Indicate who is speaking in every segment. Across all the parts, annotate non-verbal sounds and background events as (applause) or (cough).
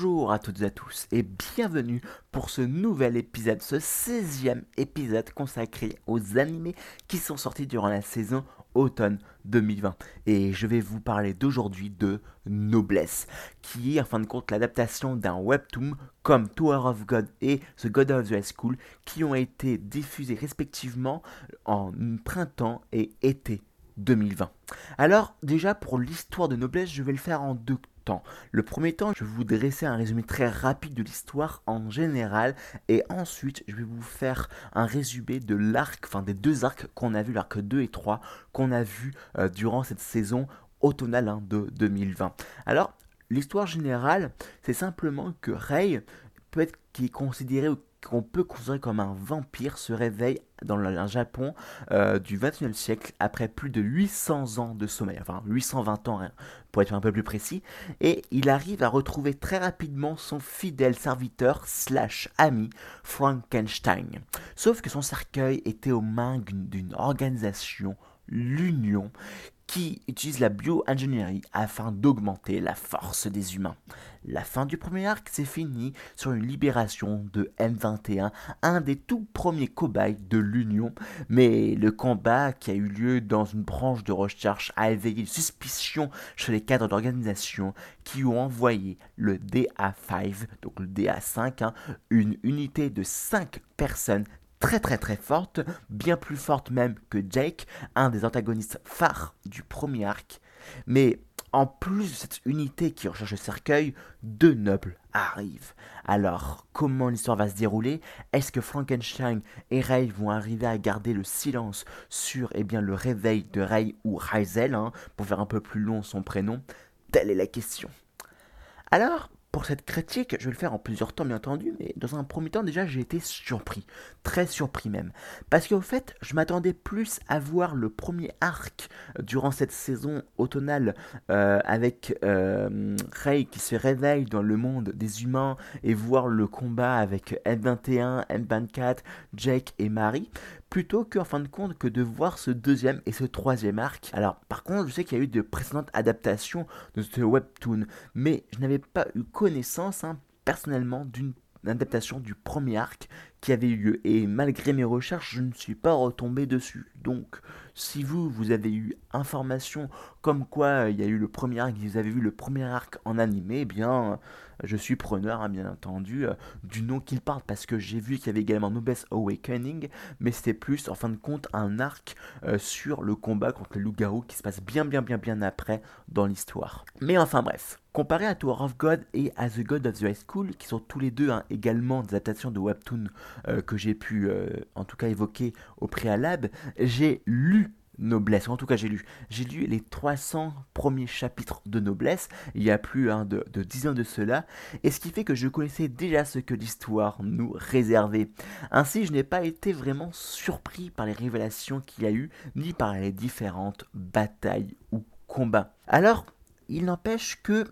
Speaker 1: Bonjour à toutes et à tous et bienvenue pour ce nouvel épisode, ce 16e épisode consacré aux animés qui sont sortis durant la saison automne 2020. Et je vais vous parler d'aujourd'hui de Noblesse, qui est en fin de compte l'adaptation d'un webtoon comme Tower of God et The God of the School qui ont été diffusés respectivement en printemps et été 2020. Alors déjà pour l'histoire de Noblesse, je vais le faire en deux Le premier temps, je vais vous dresser un résumé très rapide de l'histoire en général et ensuite je vais vous faire un résumé de l'arc, enfin des deux arcs qu'on a vu, l'arc 2 et 3 qu'on a vu euh, durant cette saison automnale hein, de 2020. Alors l'histoire générale, c'est simplement que Rei peut être qui est considéré qu'on peut considérer comme un vampire se réveille dans le Japon euh, du 21e siècle après plus de 800 ans de sommeil, enfin 820 ans hein, pour être un peu plus précis, et il arrive à retrouver très rapidement son fidèle serviteur slash ami Frankenstein. Sauf que son cercueil était aux mains d'une organisation, l'Union, qui utilise la bioingénierie afin d'augmenter la force des humains. La fin du premier arc s'est finie sur une libération de M21, un des tout premiers cobayes de l'Union, mais le combat qui a eu lieu dans une branche de recherche a éveillé une suspicion chez les cadres d'organisation qui ont envoyé le DA5, donc le DA5, hein, une unité de 5 personnes très très très forte, bien plus forte même que Jake, un des antagonistes phares du premier arc. Mais en plus de cette unité qui recherche le cercueil, deux nobles arrivent. Alors, comment l'histoire va se dérouler? Est-ce que Frankenstein et Ray vont arriver à garder le silence sur eh bien, le réveil de Ray ou Raizel, hein, pour faire un peu plus long son prénom? Telle est la question. Alors, pour cette critique, je vais le faire en plusieurs temps bien entendu, mais dans un premier temps déjà j'ai été surpris, très surpris même. Parce qu'au fait, je m'attendais plus à voir le premier arc durant cette saison automnale euh, avec euh, Rey qui se réveille dans le monde des humains et voir le combat avec M21, M24, Jake et Marie plutôt qu'en fin de compte que de voir ce deuxième et ce troisième arc. Alors par contre je sais qu'il y a eu de précédentes adaptations de ce webtoon, mais je n'avais pas eu connaissance hein, personnellement d'une adaptation du premier arc qui avait eu lieu et malgré mes recherches je ne suis pas retombé dessus donc si vous vous avez eu information comme quoi il y a eu le premier arc vous avez vu le premier arc en animé eh bien je suis preneur, hein, bien entendu, euh, du nom qu'il parle, parce que j'ai vu qu'il y avait également Noblesse Awakening, mais c'était plus, en fin de compte, un arc euh, sur le combat contre les loups-garous qui se passe bien, bien, bien, bien après dans l'histoire. Mais enfin bref, Comparé à Tower of God et à The God of the High School, qui sont tous les deux hein, également des adaptations de Webtoon euh, que j'ai pu en tout cas évoquer au préalable, j'ai lu Noblesse, en tout cas j'ai lu. J'ai lu les 300 premiers chapitres de Noblesse, il y a plus hein, de, de 10 ans de cela, et ce qui fait que je connaissais déjà ce que l'histoire nous réservait. Ainsi, je n'ai pas été vraiment surpris par les révélations qu'il y a eu, ni par les différentes batailles ou combats. Alors, il n'empêche que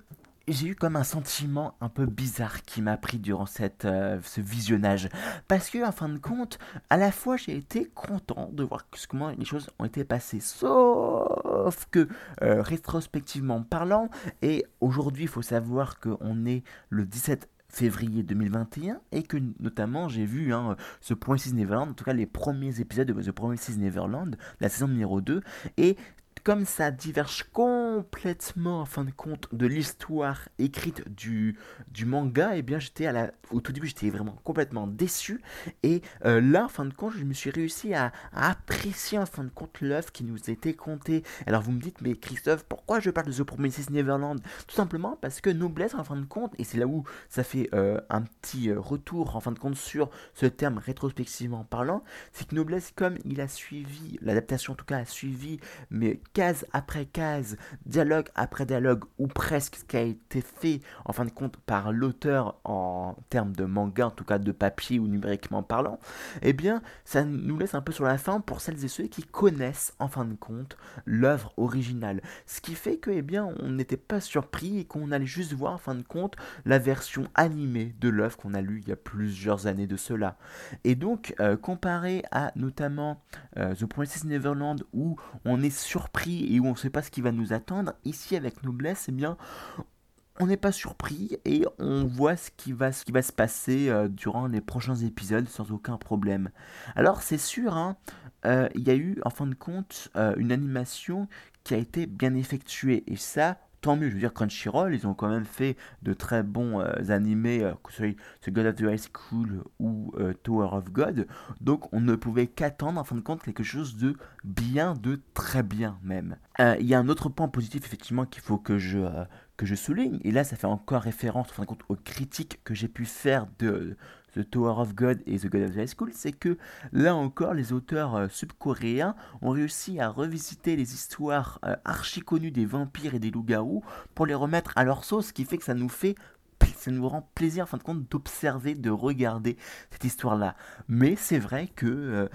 Speaker 1: j'ai eu comme un sentiment un peu bizarre qui m'a pris durant cette, euh, ce visionnage. Parce que, en fin de compte, à la fois j'ai été content de voir comment les choses ont été passées. Sauf que, euh, rétrospectivement parlant, et aujourd'hui il faut savoir qu'on est le 17 février 2021 et que notamment j'ai vu hein, ce Point 6 Neverland, en tout cas les premiers épisodes de The 6 Neverland, la saison numéro 2, et comme ça diverge complètement en fin de compte de l'histoire écrite du, manga, et eh bien j'étais à la, au tout début j'étais vraiment complètement déçu et euh, là en fin de compte je me suis réussi à, apprécier en fin de compte l'œuvre qui nous était contée. Alors vous me dites mais Christophe pourquoi je parle de The Promises Neverland? Tout simplement parce que Noblesse en fin de compte et c'est là où ça fait euh, un petit euh, retour en fin de compte sur ce terme rétrospectivement parlant, c'est que Noblesse comme il a suivi l'adaptation en tout cas a suivi mais case après case, dialogue après dialogue, ou presque ce qui a été fait en fin de compte par l'auteur en termes de manga, en tout cas de papier ou numériquement parlant, eh bien ça nous laisse un peu sur la fin pour celles et ceux qui connaissent en fin de compte l'œuvre originale. Ce qui fait que eh bien on n'était pas surpris et qu'on allait juste voir en fin de compte la version animée de l'œuvre qu'on a lu il y a plusieurs années de cela. Et donc euh, comparé à notamment euh, The Princess Neverland où on est surpris et où on ne sait pas ce qui va nous attendre, ici avec Noblesse, eh bien, on n'est pas surpris et on voit ce qui va, ce qui va se passer euh, durant les prochains épisodes sans aucun problème. Alors c'est sûr, hein, euh, il y a eu en fin de compte euh, une animation qui a été bien effectuée et ça tant mieux. Je veux dire, Crunchyroll, ils ont quand même fait de très bons animés, que ce soit God of the High School ou Tower of God. Donc, on ne pouvait qu'attendre, en fin de compte, quelque chose de bien, de très bien même. Il y a un autre point positif, effectivement, qu'il faut que je, que je souligne, et là ça fait encore référence en compte, aux critiques que j'ai pu faire de The Tower of God et The God of the High School, c'est que là encore les auteurs euh, sud-coréens ont réussi à revisiter les histoires euh, archi connues des vampires et des loups-garous pour les remettre à leur sauce, ce qui fait que ça nous fait ça nous rend plaisir en fin de compte d'observer, de regarder cette histoire-là. Mais c'est vrai que euh,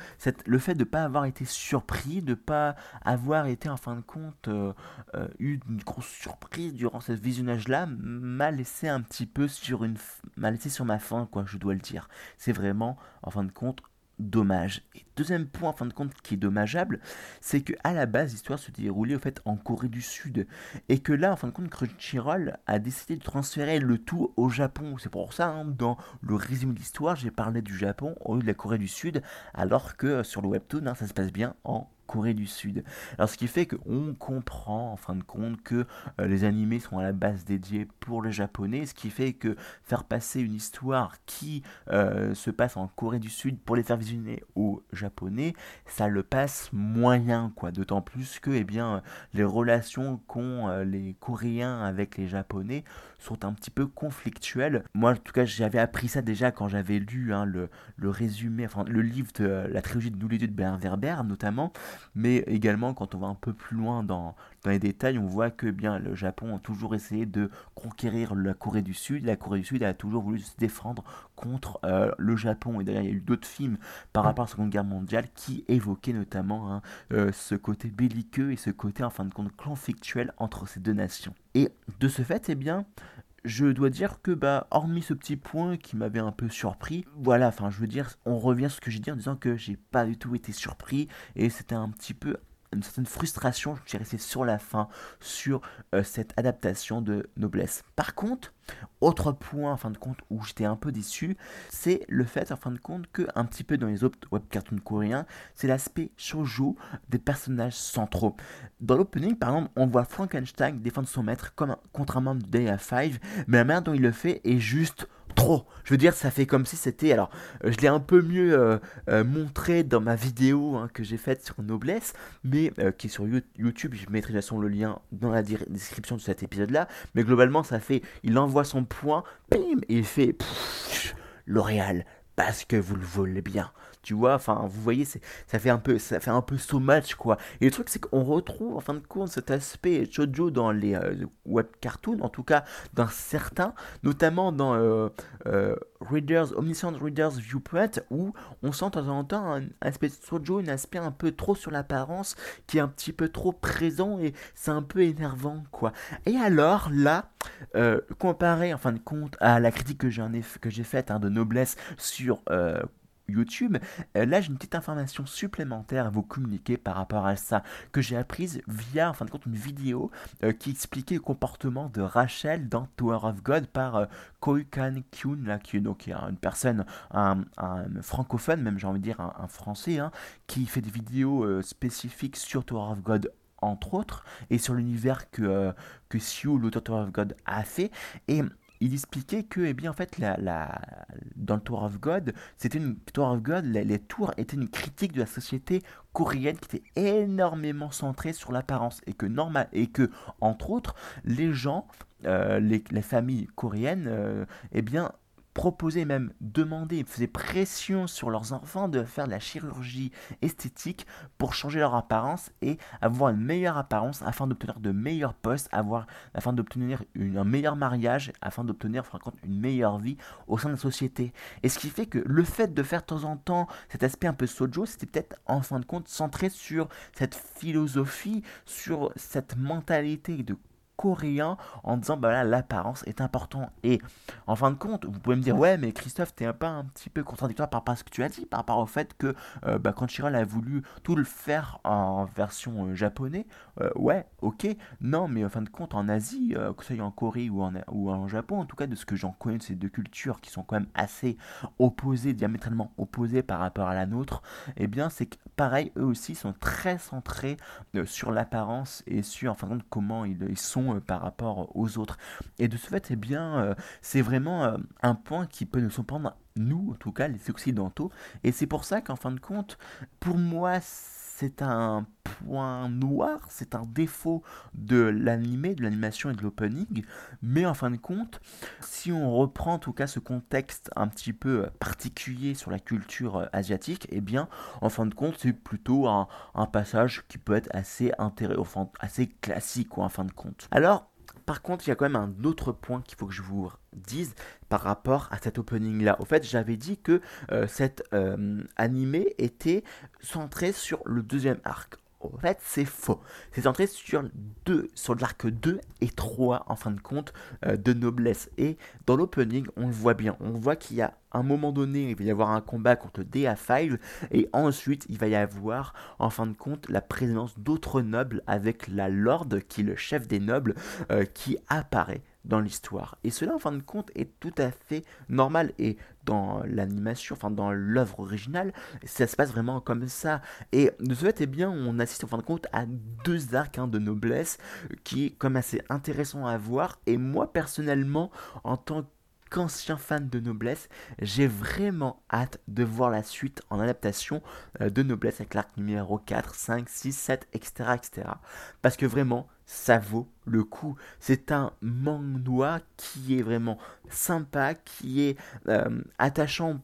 Speaker 1: le fait de ne pas avoir été surpris, de ne pas avoir été en fin de compte euh, euh, eu une grosse surprise durant ce visionnage-là, m'a laissé un petit peu sur une, m'a laissé sur ma faim, quoi, je dois le dire. C'est vraiment en fin de compte dommage. Et deuxième point, en fin de compte, qui est dommageable, c'est que à la base, l'histoire se déroulait au fait en Corée du Sud, et que là, en fin de compte, Crunchyroll a décidé de transférer le tout au Japon. C'est pour ça, hein, dans le résumé de l'histoire, j'ai parlé du Japon au lieu de la Corée du Sud, alors que sur le webtoon, hein, ça se passe bien en Corée du Sud. Alors ce qui fait qu'on comprend en fin de compte que euh, les animés sont à la base dédiés pour les japonais, ce qui fait que faire passer une histoire qui euh, se passe en Corée du Sud pour les faire visionner aux japonais, ça le passe moyen quoi. D'autant plus que eh bien, les relations qu'ont euh, les Coréens avec les Japonais sont un petit peu conflictuelles. Moi en tout cas j'avais appris ça déjà quand j'avais lu hein, le, le, résumé, enfin le livre de la trilogie de deux de Bernard Werber notamment, mais également quand on va un peu plus loin dans, les détails, on voit que bien le Japon a toujours essayé de conquérir la Corée du Sud. La Corée du Sud a toujours voulu se défendre contre euh, le Japon. Et d'ailleurs, il y a eu d'autres films par rapport à la Seconde Guerre mondiale qui évoquaient notamment hein, euh, ce côté belliqueux et ce côté en fin de compte conflictuel entre ces deux nations. Et de ce fait, eh bien, je dois dire que, bah, hormis ce petit point qui m'avait un peu surpris, voilà, enfin, je veux dire, on revient à ce que j'ai dit en disant que j'ai pas du tout été surpris et c'était un petit peu une certaine frustration, je suis resté sur la fin, sur euh, cette adaptation de Noblesse. Par contre, autre point en fin de compte où j'étais un peu déçu, c'est le fait en fin de compte que un petit peu dans les autres web cartoons coréens, c'est l'aspect shoujo des personnages centraux. Dans l'opening, par exemple, on voit Frankenstein défendre son maître comme un, contre un membre de Day 5, mais la manière dont il le fait est juste trop. Je veux dire, ça fait comme si c'était. Alors, euh, je l'ai un peu mieux euh, euh, montré dans ma vidéo hein, que j'ai faite sur Noblesse, mais qui est sur YouTube. Je mettrai de toute façon le lien dans la description de cet épisode-là. Mais globalement, ça fait. Il envoie son point, bim, et il fait. L'Oréal, parce que vous le voulez bien tu vois enfin vous voyez ça fait un peu ça fait un peu so much quoi. Et le truc c'est qu'on retrouve en fin de compte cet aspect shoujo dans les euh, web cartoons en tout cas dans certains notamment dans euh, euh, Readers Omniscient Readers Viewpoint où on sent de temps en temps un aspect shoujo un aspect un peu trop sur l'apparence qui est un petit peu trop présent et c'est un peu énervant quoi. Et alors là comparé en fin de compte à la critique que j'ai faite hein, de noblesse sur YouTube. Euh, là, j'ai une petite information supplémentaire à vous communiquer par rapport à ça, que j'ai apprise via, en fin de compte, une vidéo euh, qui expliquait le comportement de Rachel dans Tower of God par euh, Koikan Kyun, là, qui est une personne, un, francophone, même j'ai envie de dire un, français, hein, qui fait des vidéos spécifiques sur Tower of God entre autres, et sur l'univers que, que Siu, l'auteur of God, a fait. Et il expliquait que, eh bien, en fait, la, la, dans le Tour of God, c'était une Tour of God, les, tours étaient une critique de la société coréenne qui était énormément centrée sur l'apparence. Et que normal et que entre autres les gens, euh, les, les, familles coréennes, euh, eh bien proposaient même, demandaient, faisaient pression sur leurs enfants de faire de la chirurgie esthétique pour changer leur apparence et avoir une meilleure apparence afin d'obtenir de meilleurs postes, avoir, afin d'obtenir un meilleur mariage, afin d'obtenir une meilleure vie au sein de la société. Et ce qui fait que le fait de faire de temps en temps cet aspect un peu sojo, c'était peut-être en fin de compte centré sur cette philosophie, sur cette mentalité de coréen en disant bah voilà l'apparence est important et en fin de compte vous pouvez me dire ouais. mais Christophe t'es pas un petit peu contradictoire par rapport à ce que tu as dit par rapport au fait que euh, bah, Crunchyroll a voulu tout le faire en version euh, japonais. Euh, ouais ok. Non mais en fin de compte en Asie que ce soit en Corée ou en, ou en Japon en tout cas de ce que j'en connais de ces deux cultures qui sont quand même assez opposées diamétralement opposées par rapport à la nôtre et eh bien c'est que pareil eux aussi sont très centrés sur l'apparence et sur en fin de compte comment ils, ils sont par rapport aux autres et de ce fait eh bien c'est vraiment un point qui peut nous surprendre nous, en tout cas, les occidentaux. Et c'est pour ça qu'en fin de compte, pour moi, un point noir, c'est un défaut de l'animé, de l'animation et de l'opening. Mais en fin de compte, si on reprend en tout cas ce contexte un petit peu particulier sur la culture asiatique, eh bien, en fin de compte, c'est plutôt un, passage qui peut être assez intéressant, assez classique, en fin de compte. Alors, par contre, il y a quand même un autre point qu'il faut que je vous dise par rapport à cet opening là. Au fait, j'avais dit que euh, cet euh, animé était centré sur le deuxième arc. En fait, c'est faux. C'est centré sur, deux, sur l'arc 2 et 3, en fin de compte, euh, de noblesse. Et dans l'opening, on le voit bien. On voit qu'il y a un moment donné, il va y avoir un combat contre DA5. Et ensuite, il va y avoir, en fin de compte, la présence d'autres nobles avec la Lord, qui est le chef des nobles, euh, qui apparaît dans l'histoire. Et cela, en fin de compte, est tout à fait normal. Et dans l'animation, enfin dans l'œuvre originale, ça se passe vraiment comme ça. Et de ce fait, eh bien, on assiste en fin de compte à deux arcs hein, de noblesse qui est comme assez intéressant à voir. Et moi, personnellement, en tant qu'ancien fan de noblesse, j'ai vraiment hâte de voir la suite en adaptation euh, de noblesse avec l'arc numéro 4, 5, 6, 7, etc., etc. Parce que vraiment, ça vaut le coup. C'est un manga qui est vraiment sympa, qui est euh, attachant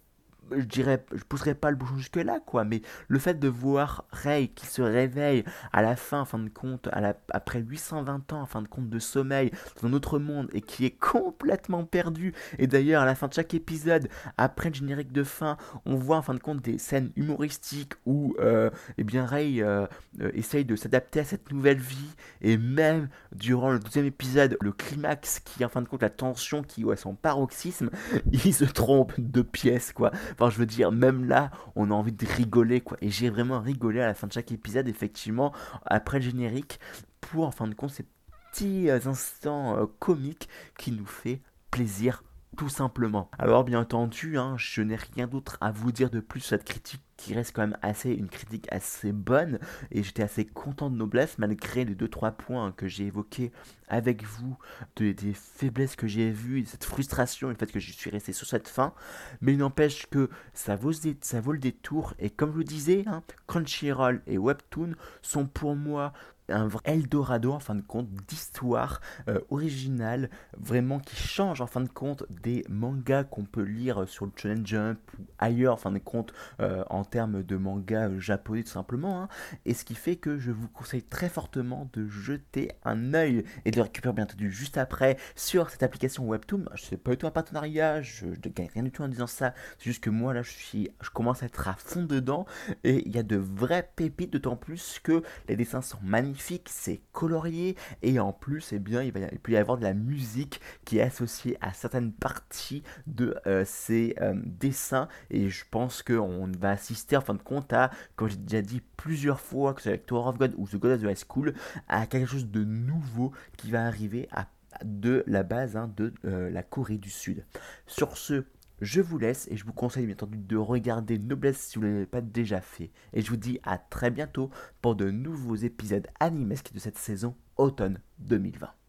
Speaker 1: je dirais, je pousserai pas le bouchon jusque là, quoi, mais le fait de voir Rey qui se réveille à la fin, en fin de compte, à la, après 820 ans, en fin de compte, de sommeil dans un autre monde et qui est complètement perdu. Et d'ailleurs, à la fin de chaque épisode, après le générique de fin, on voit en fin de compte des scènes humoristiques où, euh, eh bien, Rey euh, euh, essaye de s'adapter à cette nouvelle vie et même durant le deuxième épisode, le climax qui, en fin de compte, la tension qui est son paroxysme, (laughs) il se trompe de pièce, quoi. Enfin, je veux dire, même là, on a envie de rigoler, quoi. Et j'ai vraiment rigolé à la fin de chaque épisode, effectivement, après le générique, pour, en fin de compte, ces petits euh, instants euh, comiques qui nous fait plaisir tout simplement. Alors bien entendu, hein, je n'ai rien d'autre à vous dire de plus sur cette critique qui reste quand même assez une critique assez bonne. Et j'étais assez content de noblesse malgré les 2-3 points que j'ai évoqués avec vous, des faiblesses que j'ai vues, cette frustration et le fait que je suis resté sur cette fin, mais il n'empêche que ça vaut, ça vaut le détour. Et comme je le disais, hein, Crunchyroll et Webtoon sont pour moi un vrai Eldorado en fin de compte d'histoire euh, originale, vraiment qui change en fin de compte des mangas qu'on peut lire sur le Shonen Jump ou ailleurs en fin de compte euh, en termes de mangas japonais tout simplement. Hein. et ce qui fait que je vous conseille très fortement de jeter un œil et de le récupérer bien entendu juste après sur cette application Webtoon. Sais pas du tout un partenariat, je ne gagne rien du tout en disant ça. C'est juste que moi là je suis, je commence à être à fond dedans et il y a de vraies pépites d'autant plus que les dessins sont magnifiques c'est colorié et en plus, eh bien, il, va, peut y avoir de la musique qui est associée à certaines parties de euh, ces euh, dessins et je pense qu'on va assister en fin de compte à, comme j'ai déjà dit plusieurs fois, que ce soit avec Tower of God ou The God of the High School, à quelque chose de nouveau qui va arriver à de la base hein, de euh, la Corée du Sud. Sur ce, je vous laisse et je vous conseille bien entendu de regarder Noblesse si vous ne l'avez pas déjà fait. Et je vous dis à très bientôt pour de nouveaux épisodes animesques de cette saison automne 2020.